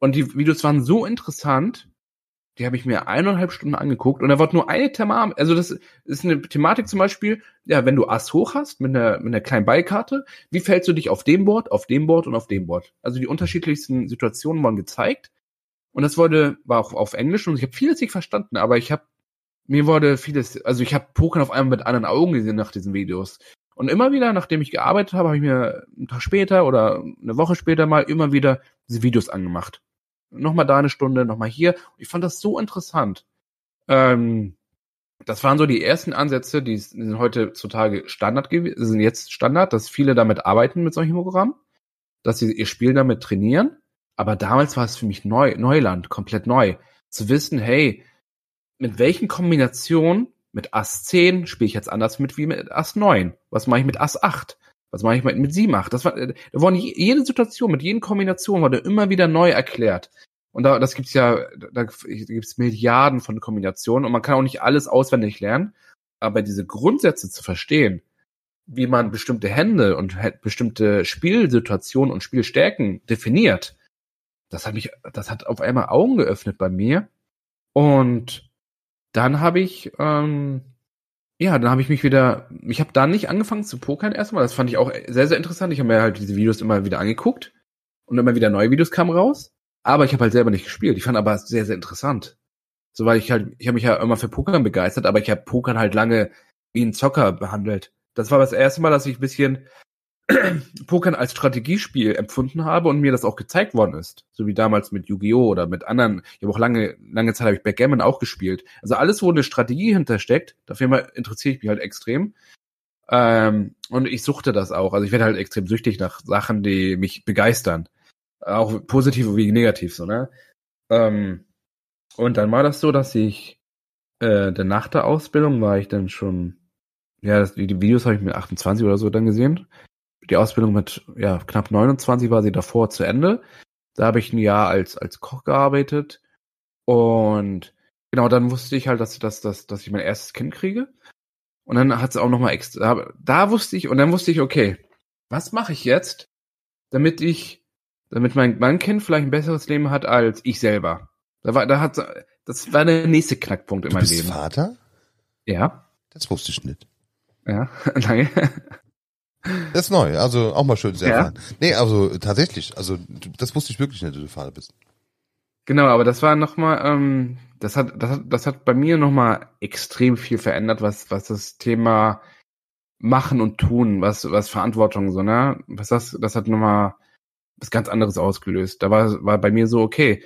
Und die Videos waren so interessant, die habe ich mir eineinhalb Stunden angeguckt und da wird nur eine Thematik, also das ist eine Thematik zum Beispiel, ja, wenn du Ass hoch hast mit einer, mit einer kleinen Beikarte, wie fällst du dich auf dem Board, auf dem Board und auf dem Board? Also die unterschiedlichsten Situationen wurden gezeigt und das wurde, war auch auf Englisch und ich habe vieles nicht verstanden, aber ich habe, mir wurde vieles, also ich habe Poker auf einmal mit anderen Augen gesehen nach diesen Videos. Und immer wieder, nachdem ich gearbeitet habe, habe ich mir einen Tag später oder eine Woche später mal immer wieder diese Videos angemacht nochmal da eine Stunde, nochmal hier. Ich fand das so interessant. Ähm, das waren so die ersten Ansätze, die sind heutzutage Standard gewesen, sind jetzt Standard, dass viele damit arbeiten mit solchen Programmen. dass sie ihr Spiel damit trainieren. Aber damals war es für mich neu, Neuland, komplett neu. Zu wissen, hey, mit welchen Kombinationen mit Ass 10 spiele ich jetzt anders mit wie mit Ass 9? Was mache ich mit Ass 8? Was mache ich mit, mit 7, 8? Das war, da wurde jede Situation, mit jeder Kombination wurde immer wieder neu erklärt. Und da, das gibt's ja, da gibt's Milliarden von Kombinationen und man kann auch nicht alles auswendig lernen. Aber diese Grundsätze zu verstehen, wie man bestimmte Hände und bestimmte Spielsituationen und Spielstärken definiert, das hat mich, das hat auf einmal Augen geöffnet bei mir. Und dann habe ich, ähm, ja, dann habe ich mich wieder, ich habe da nicht angefangen zu pokern erstmal. Das fand ich auch sehr, sehr interessant. Ich habe mir halt diese Videos immer wieder angeguckt und immer wieder neue Videos kamen raus. Aber ich habe halt selber nicht gespielt. Ich fand aber sehr, sehr interessant. So, weil ich halt, ich habe mich ja immer für Pokern begeistert, aber ich habe Pokern halt lange wie ein Zocker behandelt. Das war das erste Mal, dass ich ein bisschen Pokern als Strategiespiel empfunden habe und mir das auch gezeigt worden ist. So wie damals mit Yu-Gi-Oh! oder mit anderen. Ich habe auch lange, lange Zeit habe ich Backgammon auch gespielt. Also alles, wo eine Strategie hintersteckt, dafür interessiere ich mich halt extrem. Ähm, und ich suchte das auch. Also ich werde halt extrem süchtig nach Sachen, die mich begeistern. Auch positiv wie negativ, so, ne? Ähm, und dann war das so, dass ich äh, der nach der Ausbildung war ich dann schon, ja, das, die, die Videos habe ich mit 28 oder so dann gesehen. Die Ausbildung mit ja knapp 29 war sie davor zu Ende. Da habe ich ein Jahr als als Koch gearbeitet und genau dann wusste ich halt, dass dass dass, dass ich mein erstes Kind kriege. Und dann hat es auch noch mal extra. Da wusste ich und dann wusste ich, okay, was mache ich jetzt, damit ich, damit mein, mein Kind vielleicht ein besseres Leben hat als ich selber. Da war, da hat, das war der nächste Knackpunkt in Du meinem bist Leben. Vater? Ja, Das wusste ich nicht. ja, danke. Das ist neu, also auch mal schön zu Ja. erfahren. Nee, also tatsächlich, also das wusste ich wirklich nicht, dass du Vater bist. Genau, aber das war nochmal, ähm, das hat, das hat, das hat bei mir nochmal extrem viel verändert, was, was das Thema Machen und Tun, was, was Verantwortung so, ne? Was das, das hat nochmal was ganz anderes ausgelöst. Da war, war bei mir so, okay,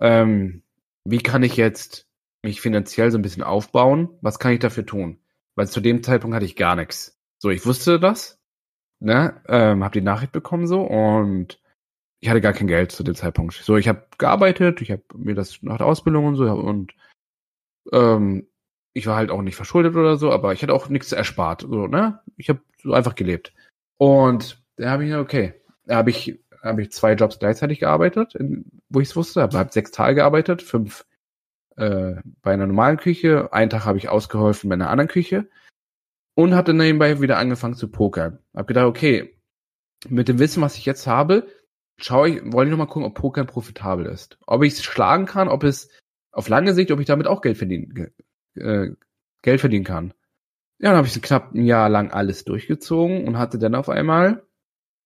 ähm, wie kann ich jetzt mich finanziell so ein bisschen aufbauen? Was kann ich dafür tun? Weil zu dem Zeitpunkt hatte ich gar nichts. So, ich wusste das, ne? Ähm, hab die Nachricht bekommen so und ich hatte gar kein Geld zu dem Zeitpunkt. So, ich habe gearbeitet, ich habe mir das nach der Ausbildung und so und ähm, ich war halt auch nicht verschuldet oder so, aber ich hatte auch nichts erspart, so, ne? Ich habe so einfach gelebt. Und da habe ich okay, da habe ich habe ich zwei Jobs gleichzeitig gearbeitet, in, wo ich es wusste, habe hab sechs Tage gearbeitet, fünf äh, bei einer normalen Küche, einen Tag habe ich ausgeholfen bei einer anderen Küche und habe dann nebenbei wieder angefangen zu pokern. Hab gedacht, okay, mit dem Wissen, was ich jetzt habe, schaue ich, wollte ich noch mal gucken, ob Pokern profitabel ist. Ob ich es schlagen kann, ob es auf lange Sicht, ob ich damit auch Geld verdienen, äh, Geld verdienen kann. Ja, dann habe ich knapp ein Jahr lang alles durchgezogen und hatte dann auf einmal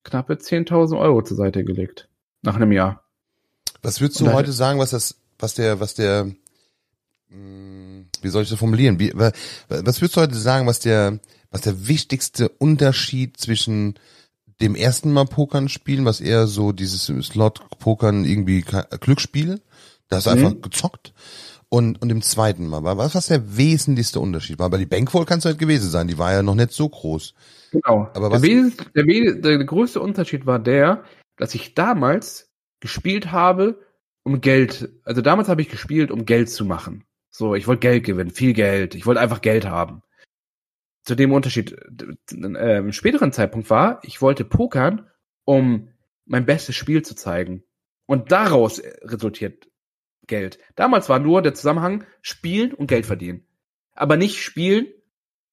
knappe 10.000 Euro zur Seite gelegt. Nach einem Jahr. Was würdest du heute sagen, was das, was der, was der, wie soll ich das formulieren? Wie, wa- was würdest du heute sagen, was der, was der wichtigste Unterschied zwischen dem ersten Mal Pokern spielen, was eher so dieses Slot-Pokern irgendwie Glücksspiel, da hast du Mhm. einfach gezockt, und, und dem zweiten Mal, war was, was der wesentlichste Unterschied war? Bei die Bankvoll kann es halt gewesen sein, die war ja noch nicht so groß. Genau. Aber der, was- der, wes der größte Unterschied war der, dass ich damals gespielt habe, um Geld, also damals habe ich gespielt, um Geld zu machen. So, ich wollte Geld gewinnen, viel Geld. Ich wollte einfach Geld haben. Zu dem Unterschied äh, im späteren Zeitpunkt war, ich wollte pokern, um mein bestes Spiel zu zeigen. Und daraus resultiert Geld. Damals war nur der Zusammenhang spielen und Geld verdienen. Aber nicht spielen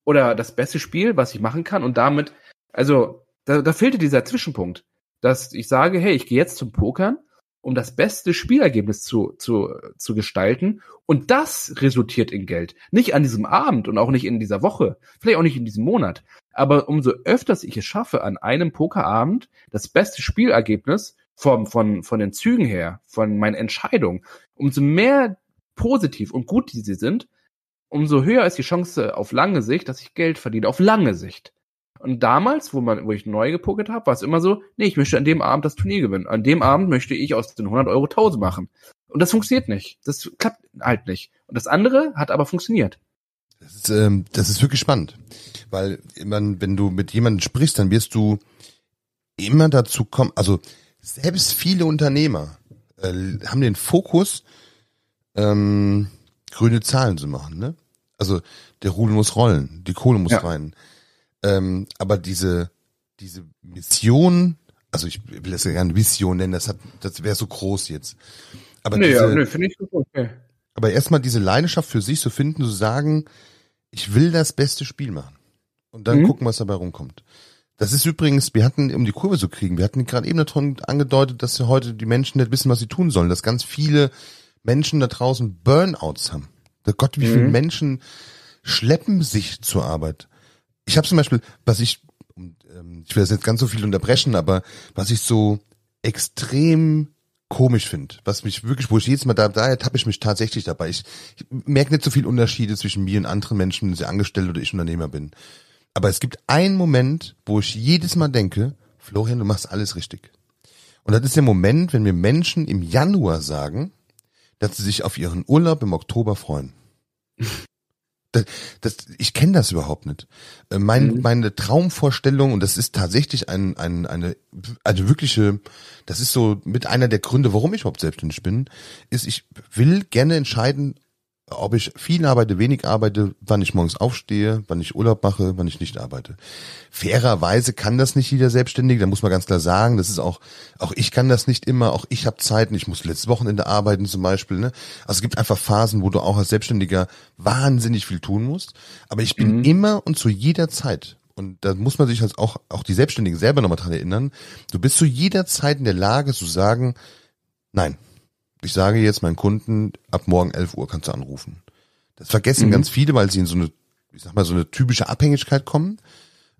oder das beste Spiel, was ich machen kann und damit, also da, da fehlte dieser Zwischenpunkt, dass ich sage, hey, ich gehe jetzt zum Pokern, um das beste Spielergebnis zu, zu, zu gestalten und das resultiert in Geld. Nicht an diesem Abend und auch nicht in dieser Woche, vielleicht auch nicht in diesem Monat, aber umso öfters ich es schaffe, an einem Pokerabend das beste Spielergebnis vom, von, von den Zügen her, von meinen Entscheidungen, umso mehr positiv und gut die sie sind, umso höher ist die Chance auf lange Sicht, dass ich Geld verdiene, auf lange Sicht. Und damals, wo man, wo ich neu gepokert habe, war es immer so, nee, ich möchte an dem Abend das Turnier gewinnen. An dem Abend möchte ich aus den 100 Euro 1000 machen. Und das funktioniert nicht. Das klappt halt nicht. Und das andere hat aber funktioniert. Das ist, ähm, das ist wirklich spannend, weil man, wenn du mit jemandem sprichst, dann wirst du immer dazu kommen, also selbst viele Unternehmer äh, haben den Fokus, ähm, grüne Zahlen zu machen, ne? Also der Rudel muss rollen, die Kohle muss Ja. rein. Ähm, aber diese, diese Mission, also ich will das ja gerne Vision nennen, das hat, das wäre so groß jetzt. Aber nee, diese, ja, nee, finde ich gut. Okay. aber erstmal diese Leidenschaft für sich zu finden, zu sagen, ich will das beste Spiel machen. Und dann Mhm. gucken, was dabei rumkommt. Das ist übrigens, wir hatten, um die Kurve zu kriegen, wir hatten gerade eben davon angedeutet, dass heute die Menschen nicht wissen, was sie tun sollen, dass ganz viele Menschen da draußen Burnouts haben. Der Gott, wie viele Mhm. Menschen schleppen sich zur Arbeit. Ich habe zum Beispiel, was ich, ähm, ich will das jetzt ganz so viel unterbrechen, aber was ich so extrem komisch finde, was mich wirklich, wo ich jedes Mal da, da ertappe ich mich tatsächlich dabei. Ich, ich merke nicht so viel Unterschiede zwischen mir und anderen Menschen, wenn sie angestellt oder ich Unternehmer bin. Aber es gibt einen Moment, wo ich jedes Mal denke, Florian, du machst alles richtig. Und das ist der Moment, wenn mir Menschen im Januar sagen, dass sie sich auf ihren Urlaub im Oktober freuen. Das, das, ich kenne das überhaupt nicht. Äh, Mein, Mhm. Meine Traumvorstellung, und das ist tatsächlich ein, ein, eine, eine wirkliche, das ist so mit einer der Gründe, warum ich überhaupt selbstständig bin, ist, ich will gerne entscheiden, ob ich viel arbeite, wenig arbeite, wann ich morgens aufstehe, wann ich Urlaub mache, wann ich nicht arbeite. Fairerweise kann das nicht jeder Selbstständige, da muss man ganz klar sagen, das ist auch, auch ich kann das nicht immer, auch ich habe Zeiten, ich muss letztes Wochenende arbeiten zum Beispiel. Ne? Also es gibt einfach Phasen, wo du auch als Selbstständiger wahnsinnig viel tun musst, aber ich bin Mhm. immer und zu jeder Zeit und da muss man sich halt auch, auch die Selbstständigen selber nochmal dran erinnern, du bist zu jeder Zeit in der Lage zu sagen, nein, ich sage jetzt meinen Kunden, ab morgen 11 Uhr kannst du anrufen. Das vergessen Mhm. ganz viele, weil sie in so eine, ich sag mal, so eine typische Abhängigkeit kommen.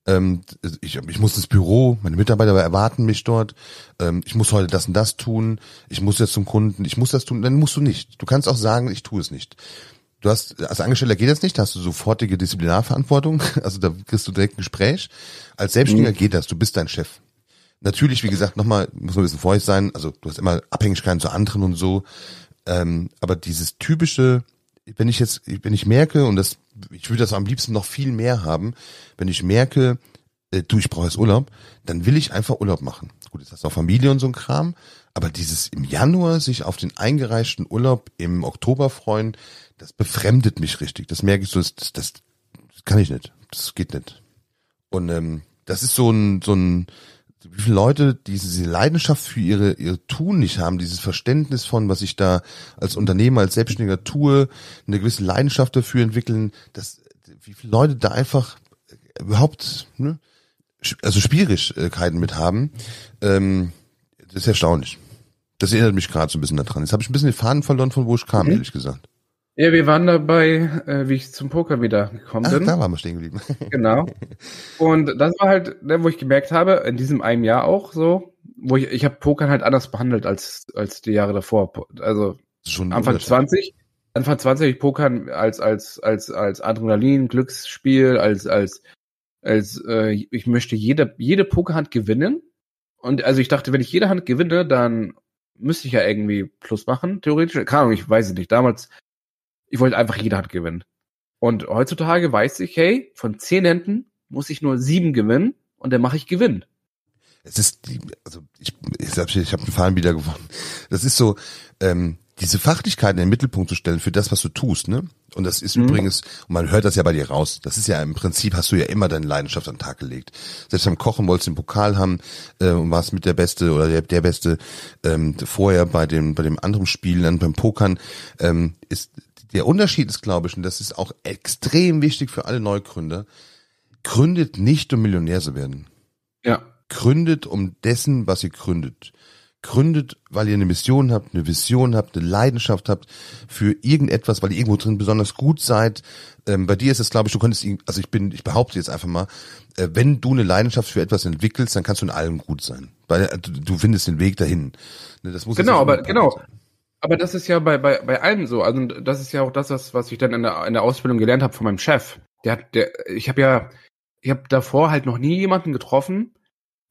Ähm, ich, ich muss ins Büro, meine Mitarbeiter erwarten mich dort, ähm, ich muss heute das und das tun, ich muss jetzt zum Kunden, ich muss das tun, dann musst du nicht. Du kannst auch sagen, ich tue es nicht. Du hast, als Angestellter geht das nicht, da hast du sofortige Disziplinarverantwortung, also da kriegst du direkt ein Gespräch. Als Selbstständiger Mhm. geht das, du bist dein Chef. Natürlich, wie gesagt, nochmal, muss man ein bisschen vorsichtig sein, also du hast immer Abhängigkeiten zu anderen und so, ähm, aber dieses typische, wenn ich jetzt, wenn ich merke, und das, ich würde das am liebsten noch viel mehr haben, wenn ich merke, äh, du, ich brauche jetzt Urlaub, dann will ich einfach Urlaub machen. Gut, jetzt hast du auch Familie und so ein Kram, aber dieses im Januar sich auf den eingereichten Urlaub im Oktober freuen, das befremdet mich richtig. Das merke ich so, das, das, das kann ich nicht. Das geht nicht. Und ähm, das ist so ein, so ein, wie viele Leute diese Leidenschaft für ihre, ihr Tun nicht haben, dieses Verständnis von, was ich da als Unternehmer, als Selbstständiger tue, eine gewisse Leidenschaft dafür entwickeln, dass, wie viele Leute da einfach überhaupt, ne, also Schwierigkeiten mit haben, ähm, das ist erstaunlich. Das erinnert mich gerade so ein bisschen daran. Jetzt habe ich ein bisschen den Faden verloren, von wo ich kam, Mhm. ehrlich gesagt. Ja, wir waren dabei, äh, wie ich zum Poker wieder gekommen Ach, bin. da waren wir stehen geblieben. Genau. Und das war halt, wo ich gemerkt habe, in diesem einem Jahr auch so, wo ich, ich habe Pokern halt anders behandelt als, als die Jahre davor. Also schon Anfang Unterschied. 20, Anfang 20 habe ich Pokern als, als, als, als Adrenalin, Glücksspiel, als, als, als, äh, ich möchte jede, jede Pokerhand gewinnen. Und also ich dachte, wenn ich jede Hand gewinne, dann müsste ich ja irgendwie Plus machen, theoretisch. Keine Ahnung, ich weiß es nicht. Damals, ich wollte einfach jede Hand gewinnen. Und heutzutage weiß ich, hey, von zehn Händen muss ich nur sieben gewinnen und dann mache ich Gewinn. Es ist, die, also ich, ich habe ich hab den Faden wieder gewonnen. Das ist so, ähm, diese Fachlichkeit in den Mittelpunkt zu stellen für das, was du tust, ne? Und das ist Mhm. übrigens, und man hört das ja bei dir raus, das ist ja im Prinzip, hast du ja immer deine Leidenschaft an den Tag gelegt. Selbst beim Kochen wolltest du den Pokal haben äh, und warst mit der Beste oder der, der Beste ähm, vorher bei dem, bei dem anderen Spiel, dann beim Pokern, ähm, ist der Unterschied ist, glaube ich, und das ist auch extrem wichtig für alle Neugründer, gründet nicht, um Millionär zu werden Ja. gründet um dessen, was ihr gründet. Gründet, weil ihr eine Mission habt, eine Vision habt, eine Leidenschaft habt für irgendetwas, weil ihr irgendwo drin besonders gut seid. Ähm, bei dir ist es, glaube ich, du könntest, also ich bin, ich behaupte jetzt einfach mal, äh, wenn du eine Leidenschaft für etwas entwickelst, dann kannst du in allem gut sein. Weil äh, du, findest den Weg dahin. Ne, das muss Genau, aber genau. sein. Aber das ist ja bei, bei, bei allen so. Also das ist ja auch das, was, was ich dann in der, in der Ausbildung gelernt habe von meinem Chef. Der hat, der, ich habe ja, ich habe davor halt noch nie jemanden getroffen,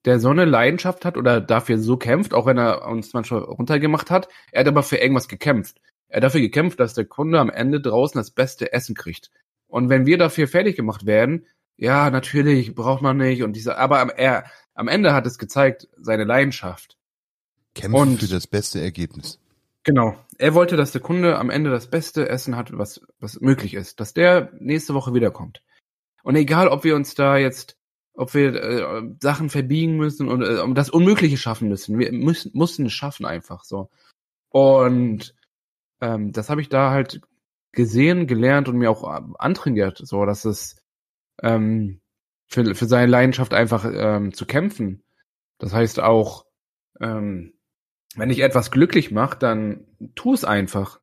der so eine Leidenschaft hat oder dafür so kämpft, auch wenn er uns manchmal runtergemacht hat. Er hat aber für irgendwas gekämpft. Er hat dafür gekämpft, dass der Kunde am Ende draußen das beste Essen kriegt. Und wenn wir dafür fertig gemacht werden, ja, natürlich, braucht man nicht und diese, aber am, er, am Ende hat es gezeigt, seine Leidenschaft. Kämpfen Und- für das beste Ergebnis. Genau. Er wollte, dass der Kunde am Ende das beste Essen hat, was, was möglich ist. Dass der nächste Woche wiederkommt. Und egal, ob wir uns da jetzt, ob wir äh, Sachen verbiegen müssen und äh, das Unmögliche schaffen müssen. Wir müssen, mussten es schaffen einfach so. Und ähm, das habe ich da halt gesehen, gelernt und mir auch äh, antrainiert, so dass es ähm, für, für seine Leidenschaft einfach ähm, zu kämpfen. Das heißt auch, ähm, wenn dich etwas glücklich macht, dann tu es einfach.